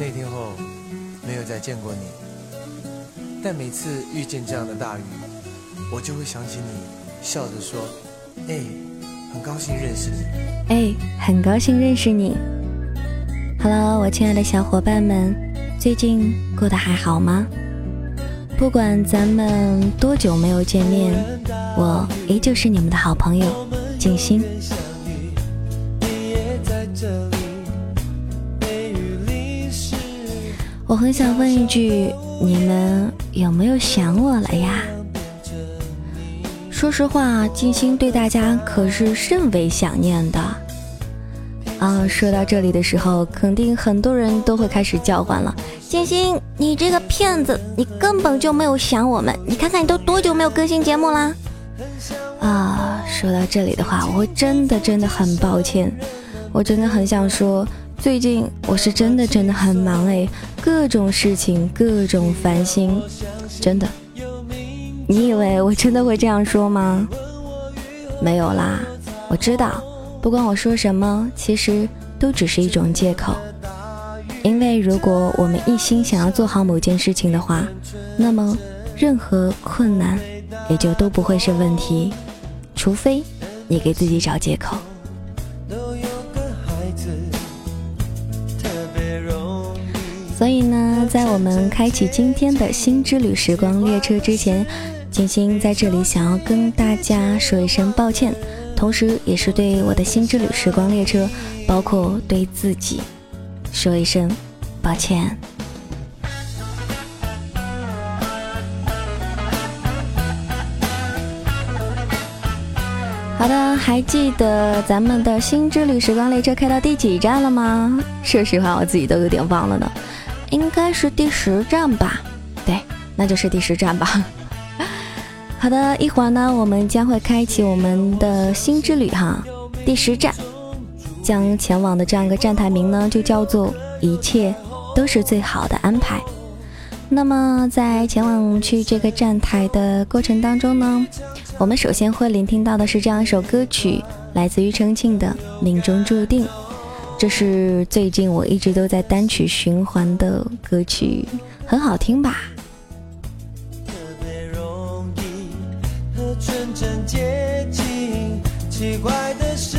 那天后没有再见过你，但每次遇见这样的大雨，我就会想起你，笑着说：“哎，很高兴认识你。”哎，很高兴认识你。Hello，我亲爱的小伙伴们，最近过得还好吗？不管咱们多久没有见面，我依旧是你们的好朋友静心。我很想问一句，你们有没有想我了呀？说实话，静心对大家可是甚为想念的。啊，说到这里的时候，肯定很多人都会开始叫唤了。静心，你这个骗子，你根本就没有想我们。你看看你都多久没有更新节目啦？啊，说到这里的话，我真的真的很抱歉，我真的很想说，最近我是真的真的很忙哎，各种事情，各种烦心，真的。你以为我真的会这样说吗？没有啦，我知道。不管我说什么，其实都只是一种借口。因为如果我们一心想要做好某件事情的话，那么任何困难也就都不会是问题，除非你给自己找借口。在我们开启今天的新之旅时光列车之前，金星在这里想要跟大家说一声抱歉。同时，也是对我的新之旅时光列车，包括对自己，说一声抱歉。好的，还记得咱们的新之旅时光列车开到第几站了吗？说实话，我自己都有点忘了呢，应该是第十站吧？对，那就是第十站吧。好的，一会儿呢，我们将会开启我们的新之旅哈，第十站，将前往的这样一个站台名呢，就叫做一切都是最好的安排。那么在前往去这个站台的过程当中呢，我们首先会聆听到的是这样一首歌曲，来自于陈庆的《命中注定》，这是最近我一直都在单曲循环的歌曲，很好听吧？特别容易和纯真接近奇怪的是，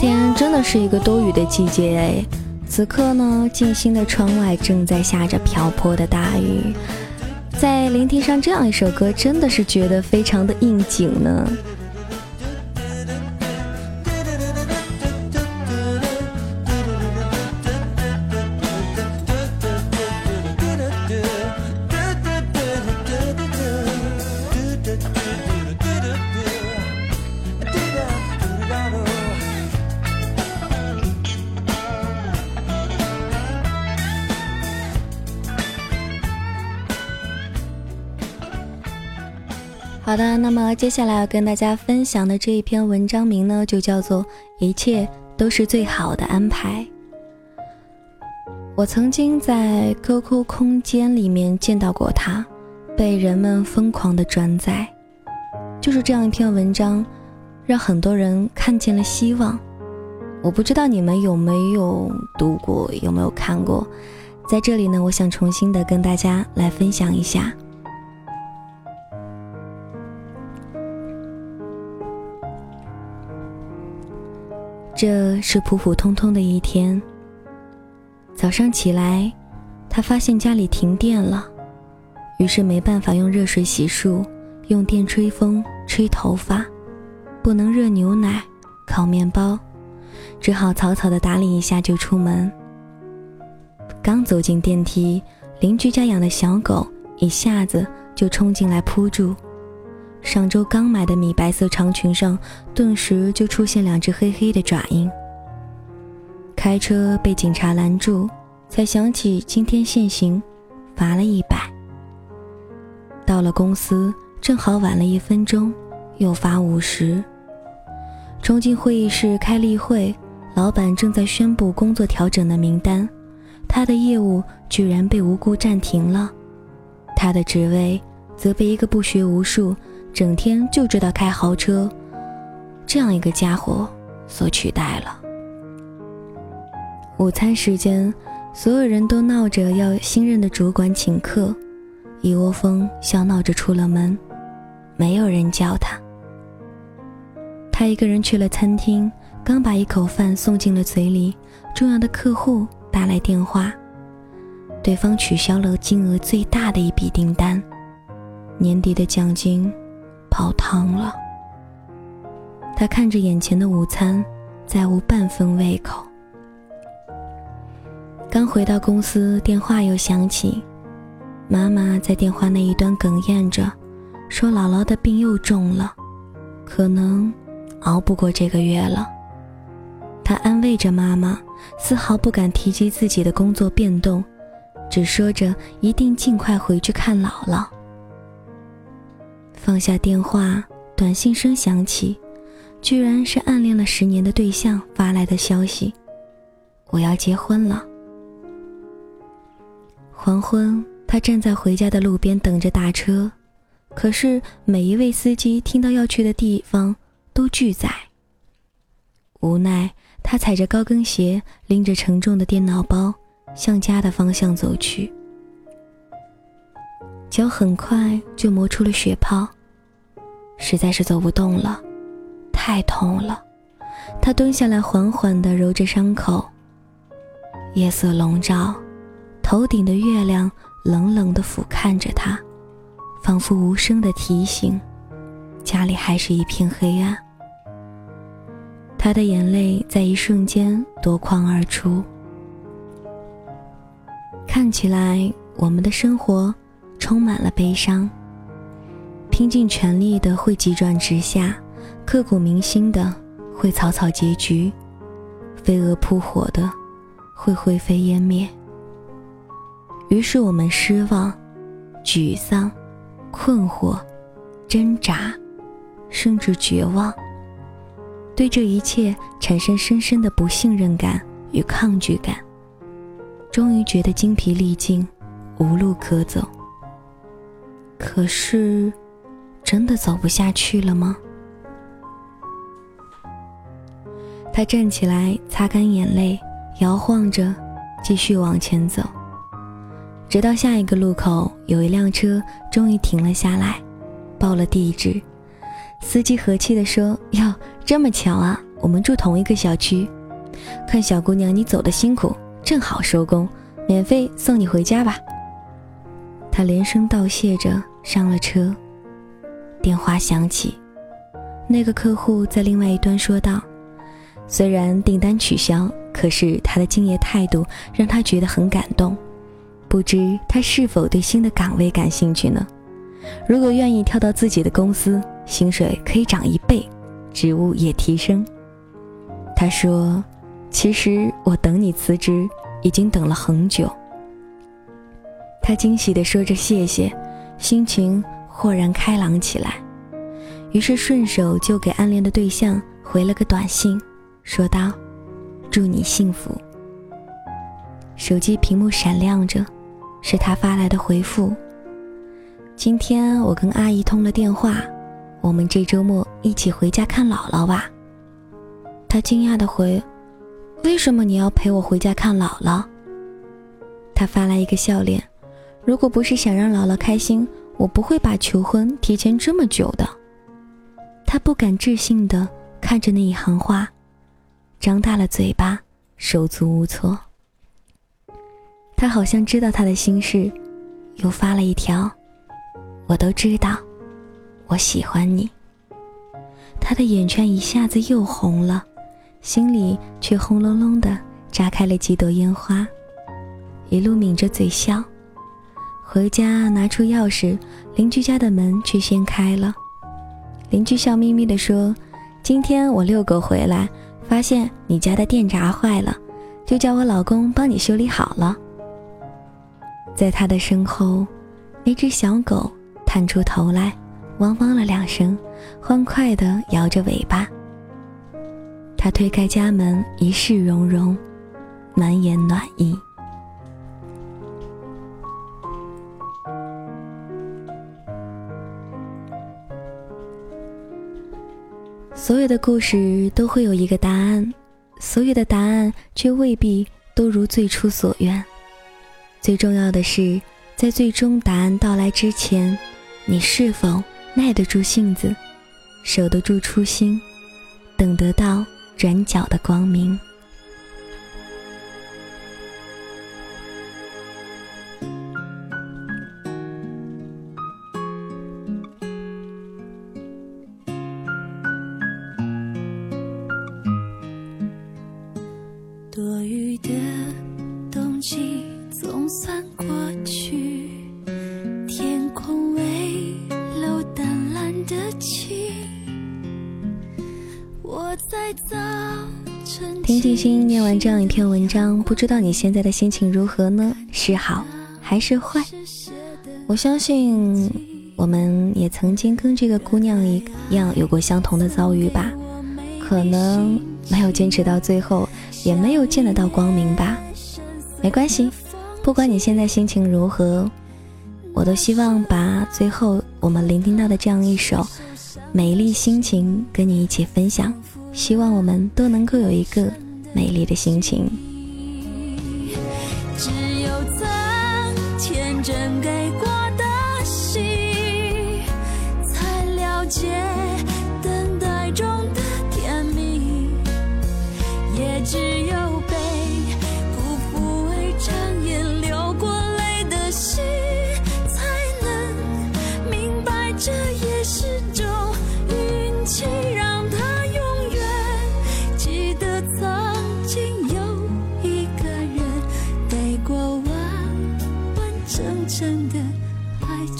天真的是一个多雨的季节哎，此刻呢，静心的窗外正在下着瓢泼的大雨。在聆听上这样一首歌，真的是觉得非常的应景呢。好的，那么接下来要跟大家分享的这一篇文章名呢，就叫做《一切都是最好的安排》。我曾经在 QQ 空间里面见到过它，被人们疯狂的转载。就是这样一篇文章，让很多人看见了希望。我不知道你们有没有读过，有没有看过？在这里呢，我想重新的跟大家来分享一下。这是普普通通的一天。早上起来，他发现家里停电了，于是没办法用热水洗漱，用电吹风、吹头发，不能热牛奶、烤面包，只好草草的打理一下就出门。刚走进电梯，邻居家养的小狗一下子就冲进来扑住。上周刚买的米白色长裙上，顿时就出现两只黑黑的爪印。开车被警察拦住，才想起今天限行，罚了一百。到了公司，正好晚了一分钟，又罚五十。冲进会议室开例会，老板正在宣布工作调整的名单，他的业务居然被无故暂停了，他的职位则被一个不学无术、整天就知道开豪车这样一个家伙所取代了。午餐时间，所有人都闹着要新任的主管请客，一窝蜂笑闹着出了门，没有人叫他。他一个人去了餐厅。刚把一口饭送进了嘴里，重要的客户打来电话，对方取消了金额最大的一笔订单，年底的奖金熬汤了。他看着眼前的午餐，再无半分胃口。刚回到公司，电话又响起，妈妈在电话那一端哽咽着，说姥姥的病又重了，可能熬不过这个月了。他安慰着妈妈，丝毫不敢提及自己的工作变动，只说着一定尽快回去看姥姥。放下电话，短信声响起，居然是暗恋了十年的对象发来的消息：“我要结婚了。”黄昏，他站在回家的路边等着打车，可是每一位司机听到要去的地方都拒载，无奈。他踩着高跟鞋，拎着沉重的电脑包，向家的方向走去。脚很快就磨出了血泡，实在是走不动了，太痛了。他蹲下来，缓缓地揉着伤口。夜色笼罩，头顶的月亮冷冷地俯瞰着他，仿佛无声的提醒：家里还是一片黑暗。他的眼泪在一瞬间夺眶而出。看起来，我们的生活充满了悲伤。拼尽全力的会急转直下，刻骨铭心的会草草结局，飞蛾扑火的会灰飞烟灭。于是我们失望、沮丧、困惑、挣扎，甚至绝望。对这一切产生深深的不信任感与抗拒感，终于觉得精疲力尽，无路可走。可是，真的走不下去了吗？他站起来，擦干眼泪，摇晃着，继续往前走。直到下一个路口，有一辆车终于停了下来，报了地址。司机和气地说：“哟，这么巧啊，我们住同一个小区。看小姑娘你走的辛苦，正好收工，免费送你回家吧。”他连声道谢着上了车。电话响起，那个客户在另外一端说道：“虽然订单取消，可是他的敬业态度让他觉得很感动。不知他是否对新的岗位感兴趣呢？如果愿意跳到自己的公司。”薪水可以涨一倍，职务也提升。他说：“其实我等你辞职已经等了很久。”他惊喜地说着谢谢，心情豁然开朗起来。于是顺手就给暗恋的对象回了个短信，说道：“祝你幸福。”手机屏幕闪亮着，是他发来的回复：“今天我跟阿姨通了电话。”我们这周末一起回家看姥姥吧。他惊讶的回：“为什么你要陪我回家看姥姥？”他发来一个笑脸：“如果不是想让姥姥开心，我不会把求婚提前这么久的。”他不敢置信的看着那一行话，张大了嘴巴，手足无措。他好像知道他的心事，又发了一条：“我都知道。”我喜欢你。他的眼圈一下子又红了，心里却轰隆隆的炸开了几朵烟花，一路抿着嘴笑。回家拿出钥匙，邻居家的门却先开了。邻居笑眯眯地说：“今天我遛狗回来，发现你家的电闸坏了，就叫我老公帮你修理好了。”在他的身后，那只小狗探出头来。汪汪了两声，欢快地摇着尾巴。他推开家门，一世融融，满眼暖意。所有的故事都会有一个答案，所有的答案却未必都如最初所愿。最重要的是，在最终答案到来之前，你是否耐得住性子，守得住初心，等得到转角的光明。这样一篇文章，不知道你现在的心情如何呢？是好还是坏？我相信我们也曾经跟这个姑娘一样有过相同的遭遇吧，可能没有坚持到最后。也没有见得到光明吧，没关系，不管你现在心情如何，我都希望把最后我们聆听到的这样一首美丽心情跟你一起分享，希望我们都能够有一个美丽的心情。只有曾天真给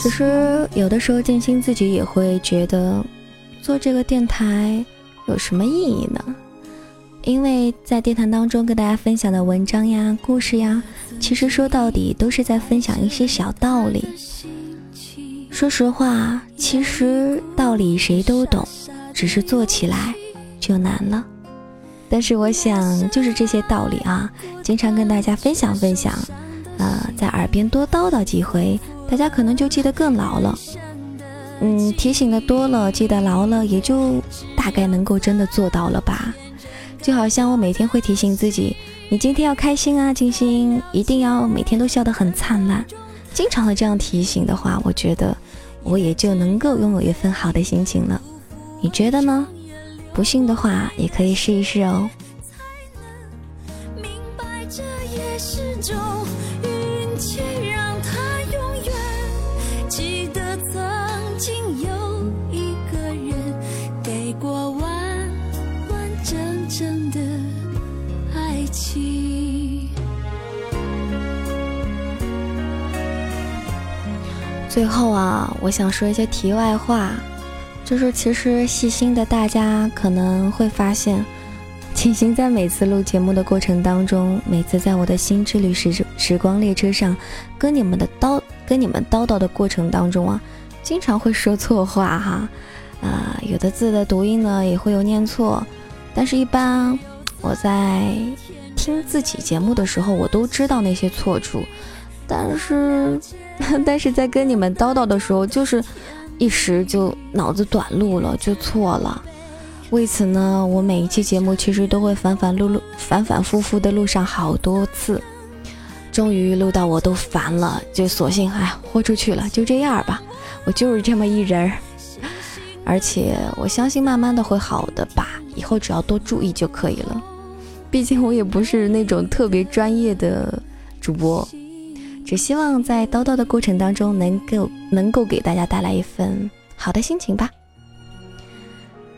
其实有的时候，静心自己也会觉得，做这个电台有什么意义呢？因为在电台当中跟大家分享的文章呀、故事呀，其实说到底都是在分享一些小道理。说实话，其实道理谁都懂，只是做起来就难了。但是我想，就是这些道理啊，经常跟大家分享分享，呃，在耳边多叨叨几回。大家可能就记得更牢了，嗯，提醒的多了，记得牢了，也就大概能够真的做到了吧。就好像我每天会提醒自己，你今天要开心啊，金星一定要每天都笑得很灿烂。经常的这样提醒的话，我觉得我也就能够拥有一份好的心情了。你觉得呢？不信的话，也可以试一试哦。最后啊，我想说一些题外话，就是其实细心的大家可能会发现，锦行在每次录节目的过程当中，每次在我的新之旅时时光列车上，跟你们的叨跟你们叨叨的过程当中啊，经常会说错话哈，啊，有的字的读音呢也会有念错，但是一般我在听自己节目的时候，我都知道那些错处，但是。但是在跟你们叨叨的时候，就是一时就脑子短路了，就错了。为此呢，我每一期节目其实都会反反录录、反反复复的录上好多次，终于录到我都烦了，就索性哎豁出去了，就这样吧。我就是这么一人儿，而且我相信慢慢的会好的吧，以后只要多注意就可以了。毕竟我也不是那种特别专业的主播。只希望在叨叨的过程当中，能够能够给大家带来一份好的心情吧。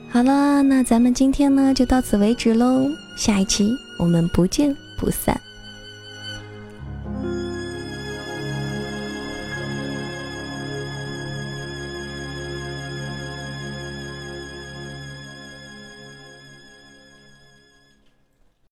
好了，那咱们今天呢就到此为止喽，下一期我们不见不散。